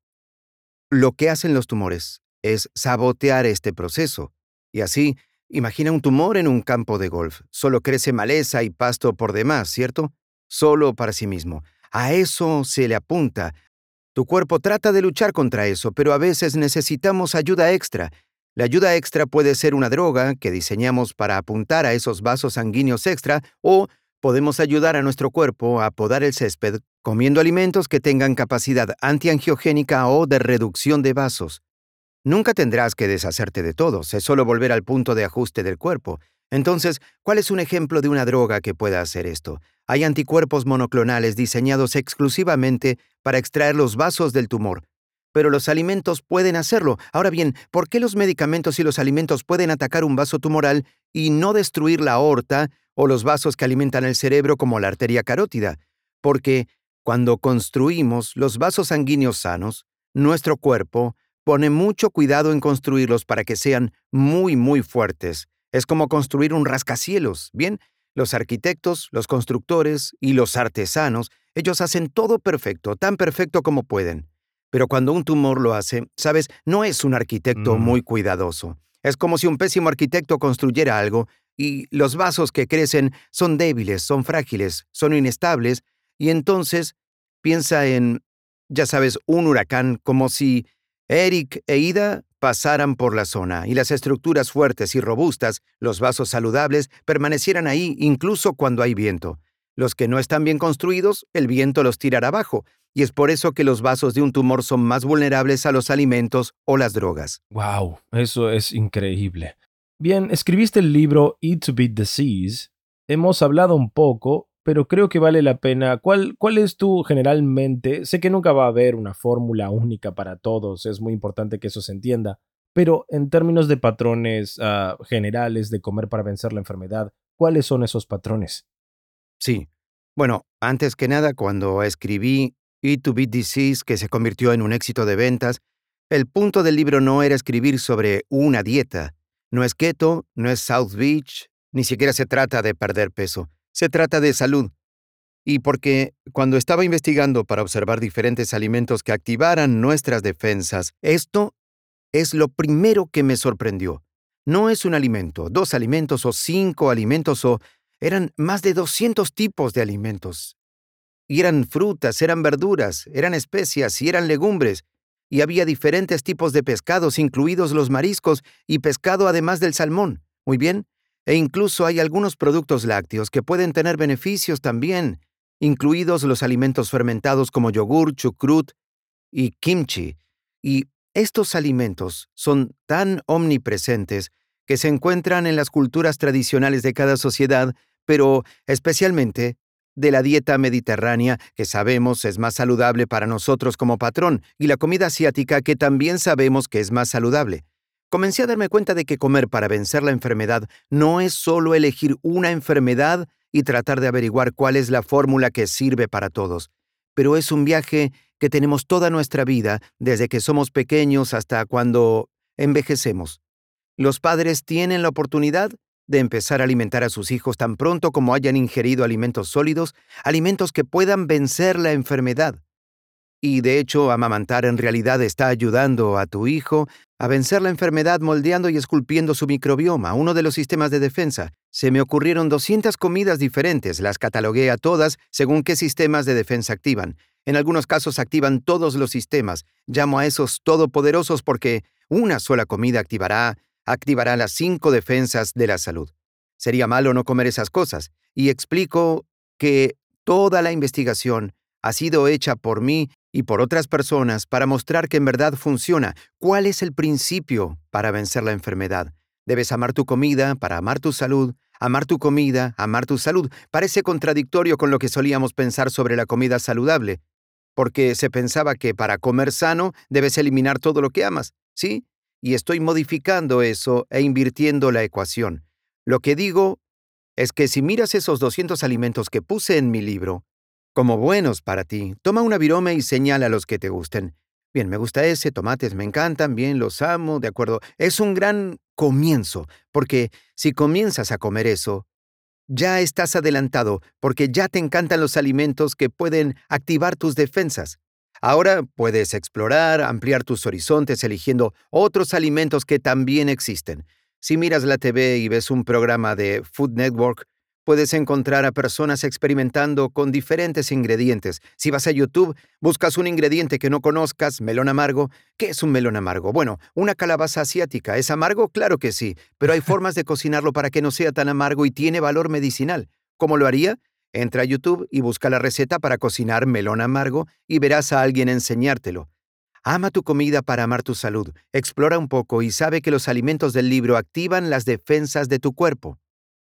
lo que hacen los tumores es sabotear este proceso. Y así, imagina un tumor en un campo de golf. Solo crece maleza y pasto por demás, ¿cierto? Solo para sí mismo. A eso se le apunta tu cuerpo trata de luchar contra eso, pero a veces necesitamos ayuda extra. La ayuda extra puede ser una droga que diseñamos para apuntar a esos vasos sanguíneos extra o podemos ayudar a nuestro cuerpo a podar el césped comiendo alimentos que tengan capacidad antiangiogénica o de reducción de vasos. Nunca tendrás que deshacerte de todos, es solo volver al punto de ajuste del cuerpo. Entonces, ¿cuál es un ejemplo de una droga que pueda hacer esto? Hay anticuerpos monoclonales diseñados exclusivamente para extraer los vasos del tumor. Pero los alimentos pueden hacerlo. Ahora bien, ¿por qué los medicamentos y los alimentos pueden atacar un vaso tumoral y no destruir la aorta o los vasos que alimentan el cerebro como la arteria carótida? Porque cuando construimos los vasos sanguíneos sanos, nuestro cuerpo pone mucho cuidado en construirlos para que sean muy, muy fuertes. Es como construir un rascacielos, ¿bien? Los arquitectos, los constructores y los artesanos, ellos hacen todo perfecto, tan perfecto como pueden. Pero cuando un tumor lo hace, sabes, no es un arquitecto Mm. muy cuidadoso. Es como si un pésimo arquitecto construyera algo y los vasos que crecen son débiles, son frágiles, son inestables, y entonces piensa en, ya sabes, un huracán, como si Eric e Ida pasaran por la zona y las estructuras fuertes y robustas, los vasos saludables, permanecieran ahí incluso cuando hay viento. Los que no están bien construidos, el viento los tirará abajo, y es por eso que los vasos de un tumor son más vulnerables a los alimentos o las drogas. Wow, eso es increíble. Bien, escribiste el libro Eat to Beat Disease. Hemos hablado un poco, pero creo que vale la pena. ¿Cuál, ¿Cuál es tu generalmente? Sé que nunca va a haber una fórmula única para todos, es muy importante que eso se entienda, pero en términos de patrones ah, generales de comer para vencer la enfermedad, ¿cuáles son esos patrones? Sí. Bueno, antes que nada, cuando escribí Eat to Beat Disease, que se convirtió en un éxito de ventas, el punto del libro no era escribir sobre una dieta. No es keto, no es South Beach, ni siquiera se trata de perder peso. Se trata de salud. Y porque cuando estaba investigando para observar diferentes alimentos que activaran nuestras defensas, esto es lo primero que me sorprendió. No es un alimento, dos alimentos o cinco alimentos o eran más de 200 tipos de alimentos. Y eran frutas, eran verduras, eran especias y eran legumbres. Y había diferentes tipos de pescados, incluidos los mariscos y pescado además del salmón. Muy bien. E incluso hay algunos productos lácteos que pueden tener beneficios también, incluidos los alimentos fermentados como yogur, chucrut y kimchi. Y estos alimentos son tan omnipresentes que se encuentran en las culturas tradicionales de cada sociedad, pero especialmente de la dieta mediterránea, que sabemos es más saludable para nosotros como patrón, y la comida asiática, que también sabemos que es más saludable. Comencé a darme cuenta de que comer para vencer la enfermedad no es solo elegir una enfermedad y tratar de averiguar cuál es la fórmula que sirve para todos, pero es un viaje que tenemos toda nuestra vida, desde que somos pequeños hasta cuando envejecemos. Los padres tienen la oportunidad de empezar a alimentar a sus hijos tan pronto como hayan ingerido alimentos sólidos, alimentos que puedan vencer la enfermedad. Y de hecho, amamantar en realidad está ayudando a tu hijo a vencer la enfermedad moldeando y esculpiendo su microbioma, uno de los sistemas de defensa. Se me ocurrieron 200 comidas diferentes, las catalogué a todas según qué sistemas de defensa activan. En algunos casos activan todos los sistemas. Llamo a esos todopoderosos porque una sola comida activará, activará las cinco defensas de la salud. Sería malo no comer esas cosas. Y explico que toda la investigación ha sido hecha por mí y por otras personas para mostrar que en verdad funciona. ¿Cuál es el principio para vencer la enfermedad? Debes amar tu comida para amar tu salud, amar tu comida, amar tu salud. Parece contradictorio con lo que solíamos pensar sobre la comida saludable, porque se pensaba que para comer sano debes eliminar todo lo que amas, ¿sí? Y estoy modificando eso e invirtiendo la ecuación. Lo que digo es que si miras esos 200 alimentos que puse en mi libro, como buenos para ti, toma una virome y señala los que te gusten. Bien, me gusta ese, tomates me encantan, bien, los amo, de acuerdo. Es un gran comienzo, porque si comienzas a comer eso, ya estás adelantado, porque ya te encantan los alimentos que pueden activar tus defensas. Ahora puedes explorar, ampliar tus horizontes eligiendo otros alimentos que también existen. Si miras la TV y ves un programa de Food Network, Puedes encontrar a personas experimentando con diferentes ingredientes. Si vas a YouTube, buscas un ingrediente que no conozcas, melón amargo. ¿Qué es un melón amargo? Bueno, una calabaza asiática. ¿Es amargo? Claro que sí, pero hay formas de cocinarlo para que no sea tan amargo y tiene valor medicinal. ¿Cómo lo haría? Entra a YouTube y busca la receta para cocinar melón amargo y verás a alguien enseñártelo. Ama tu comida para amar tu salud. Explora un poco y sabe que los alimentos del libro activan las defensas de tu cuerpo.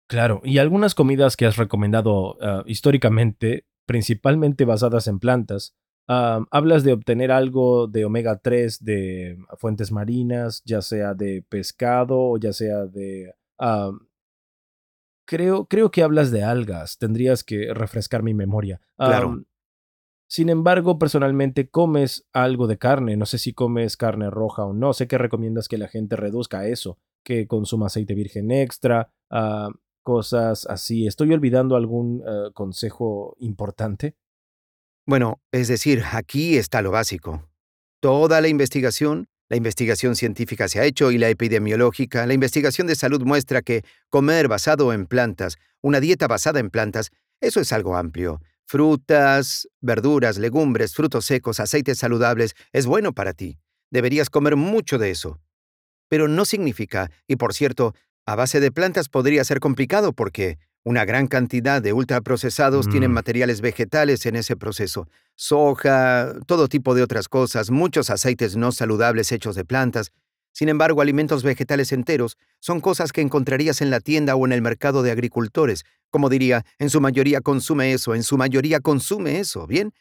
Claro, y algunas comidas que has recomendado ah, históricamente, principalmente basadas en plantas, ah, hablas de obtener algo de omega 3 de fuentes marinas, ya sea de pescado o ya sea de... Ah, creo, creo que hablas de algas, tendrías que refrescar mi memoria. Claro. Sin embargo, personalmente comes algo de carne, no sé si comes carne roja o no, sé que recomiendas que la gente reduzca eso, que consuma aceite virgen extra, cosas así. ¿Estoy olvidando algún eh, consejo importante? Bueno, es decir, aquí está lo básico. Toda la investigación, la investigación científica se ha hecho y la epidemiológica, la investigación de salud muestra que comer basado en plantas, una dieta basada en plantas, eso es algo amplio. Frutas, verduras, legumbres, frutos secos, aceites saludables, es bueno para ti. Deberías comer mucho de eso. Pero no significa, y por cierto, a base de plantas podría ser complicado porque una gran cantidad de ultraprocesados tienen Mm, materiales vegetales en ese proceso. Soja, todo tipo de otras cosas, muchos aceites no saludables hechos de plantas. Sin embargo, alimentos vegetales enteros son cosas que encontrarías en la tienda o en el mercado de agricultores. Como diría, en su mayoría consume eso, en su mayoría consume eso, ¿bien?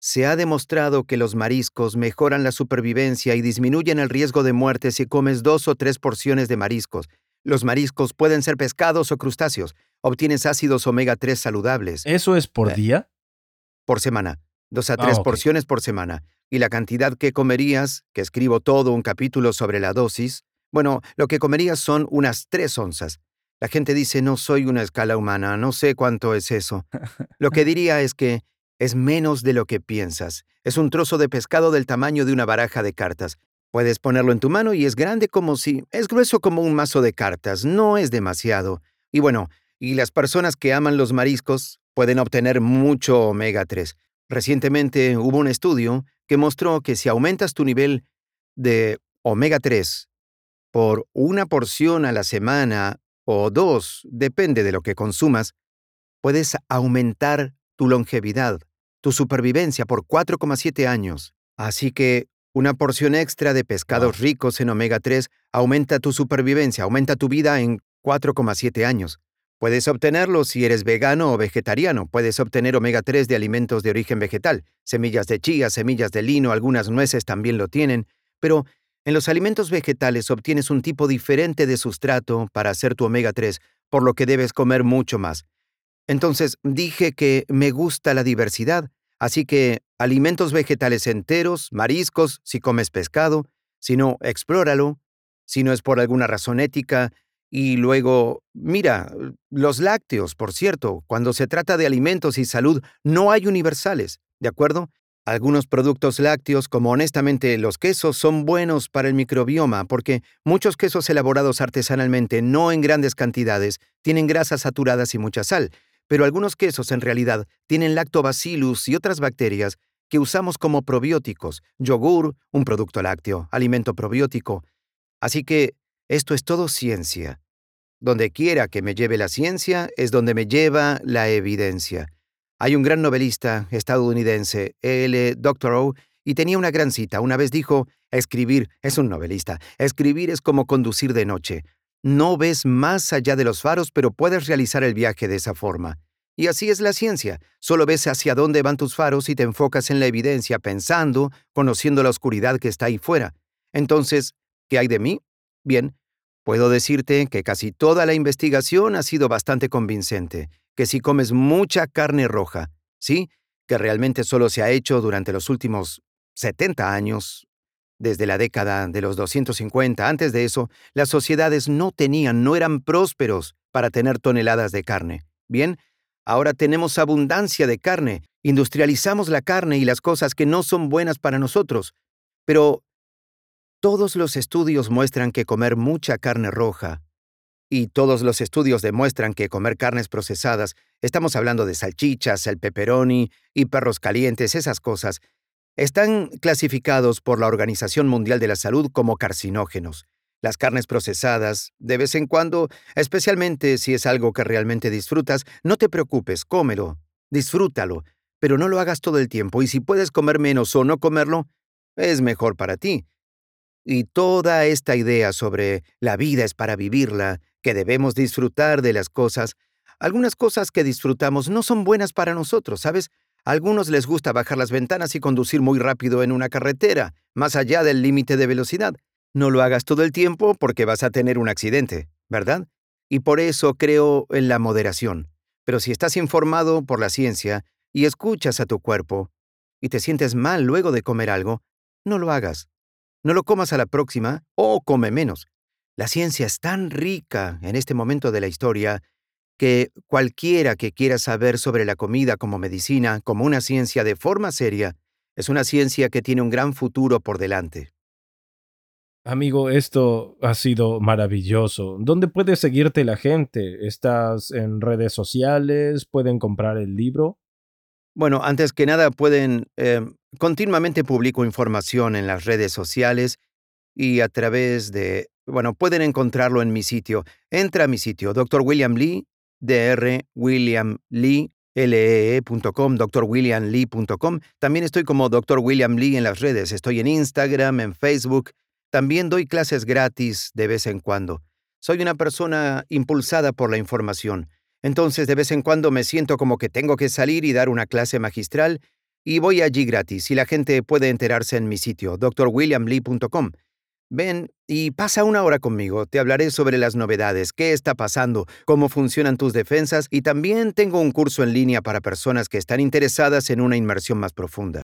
Se ha demostrado que los mariscos mejoran la supervivencia y disminuyen el riesgo de muerte si comes dos o tres porciones de mariscos. Los mariscos pueden ser pescados o crustáceos. Obtienes ácidos omega 3 saludables ¿Eso es por eh, día? por semana, dos a Ah, tres porciones por semana. Y la cantidad que comerías, que escribo todo un capítulo sobre la dosis, bueno, lo que comerías son unas tres onzas. La gente dice, no soy una escala humana, no sé cuánto es eso. Lo que diría es que es menos de lo que piensas. Es un trozo de pescado del tamaño de una baraja de cartas. Puedes ponerlo en tu mano y es grande como si... es grueso como un mazo de cartas, no es demasiado. Y bueno, y las personas que aman los mariscos pueden obtener mucho omega 3. Recientemente hubo un estudio que mostró que si aumentas tu nivel de omega 3 por una porción a la semana o dos, depende de lo que consumas, puedes aumentar tu longevidad, tu supervivencia por 4,7 años. Así que una porción extra de pescados Wow. ricos en omega 3 aumenta tu supervivencia, aumenta tu vida en 4,7 años. Puedes obtenerlo si eres vegano o vegetariano. Puedes obtener omega 3 de alimentos de origen vegetal. Semillas de chía, semillas de lino, algunas nueces también lo tienen. Pero en los alimentos vegetales obtienes un tipo diferente de sustrato para hacer tu omega 3, por lo que debes comer mucho más. Entonces dije que me gusta la diversidad, así que alimentos vegetales enteros, mariscos, si comes pescado, si no, explóralo, si no es por alguna razón ética, y luego, mira, los lácteos, por cierto, cuando se trata de alimentos y salud, no hay universales, ¿de acuerdo? Algunos productos lácteos, como honestamente los quesos, son buenos para el microbioma porque muchos quesos elaborados artesanalmente, no en grandes cantidades, tienen grasas saturadas y mucha sal, pero algunos quesos en realidad tienen lactobacillus y otras bacterias que usamos como probióticos, yogur, un producto lácteo, alimento probiótico. Así que esto es todo ciencia. Donde quiera que me lleve la ciencia es donde me lleva la evidencia. Hay un gran novelista estadounidense, L. Doctorow, y tenía una gran cita. Una vez dijo, escribir es un novelista. Escribir es como conducir de noche. No ves más allá de los faros, pero puedes realizar el viaje de esa forma. Y así es la ciencia. Solo ves hacia dónde van tus faros y te enfocas en la evidencia pensando, conociendo la oscuridad que está ahí fuera. Entonces, ¿qué hay de mí? Bien, puedo decirte que casi toda la investigación ha sido bastante convincente, que si comes mucha carne roja, ¿sí? Que realmente solo se ha hecho durante los últimos 70 años, desde la década de los 250, antes de eso, las sociedades no tenían, no eran prósperos para tener toneladas de carne. Bien, ahora tenemos abundancia de carne, industrializamos la carne y las cosas que no son buenas para nosotros. Pero todos los estudios muestran que comer mucha carne roja, y todos los estudios demuestran que comer carnes procesadas, estamos hablando de salchichas, el pepperoni y perros calientes, esas cosas, están clasificados por la Organización Mundial de la Salud como carcinógenos. Las carnes procesadas, de vez en cuando, especialmente si es algo que realmente disfrutas, no te preocupes, cómelo, disfrútalo, pero no lo hagas todo el tiempo y si puedes comer menos o no comerlo, es mejor para ti. Y toda esta idea sobre la vida es para vivirla, que debemos disfrutar de las cosas, algunas cosas que disfrutamos no son buenas para nosotros, ¿sabes? Algunos les gusta bajar las ventanas y conducir muy rápido en una carretera, más allá del límite de velocidad. No lo hagas todo el tiempo porque vas a tener un accidente, ¿verdad? Y por eso creo en la moderación. Pero si estás informado por la ciencia y escuchas a tu cuerpo y te sientes mal luego de comer algo, no lo hagas. No lo comas a la próxima o come menos. La ciencia es tan rica en este momento de la historia que cualquiera que quiera saber sobre la comida como medicina, como una ciencia de forma seria, es una ciencia que tiene un gran futuro por delante. Amigo, esto ha sido maravilloso. ¿Dónde puede seguirte la gente? ¿Estás en redes sociales? ¿Pueden comprar el libro? Bueno, antes que nada pueden... Eh, continuamente publico información en las redes sociales y a través de... Bueno, pueden encontrarlo en mi sitio. Entra a mi sitio, Dr. William Lee, drwilliamlee.com, drwilliamlee.com. También estoy como Dr. William Lee en las redes. Estoy en Instagram, en Facebook. También doy clases gratis de vez en cuando. Soy una persona impulsada por la información. Entonces de vez en cuando me siento como que tengo que salir y dar una clase magistral y voy allí gratis y la gente puede enterarse en mi sitio, drwilliamlee.com. Ven y pasa una hora conmigo. Te hablaré sobre las novedades, qué está pasando, cómo funcionan tus defensas y también tengo un curso en línea para personas que están interesadas en una inmersión más profunda.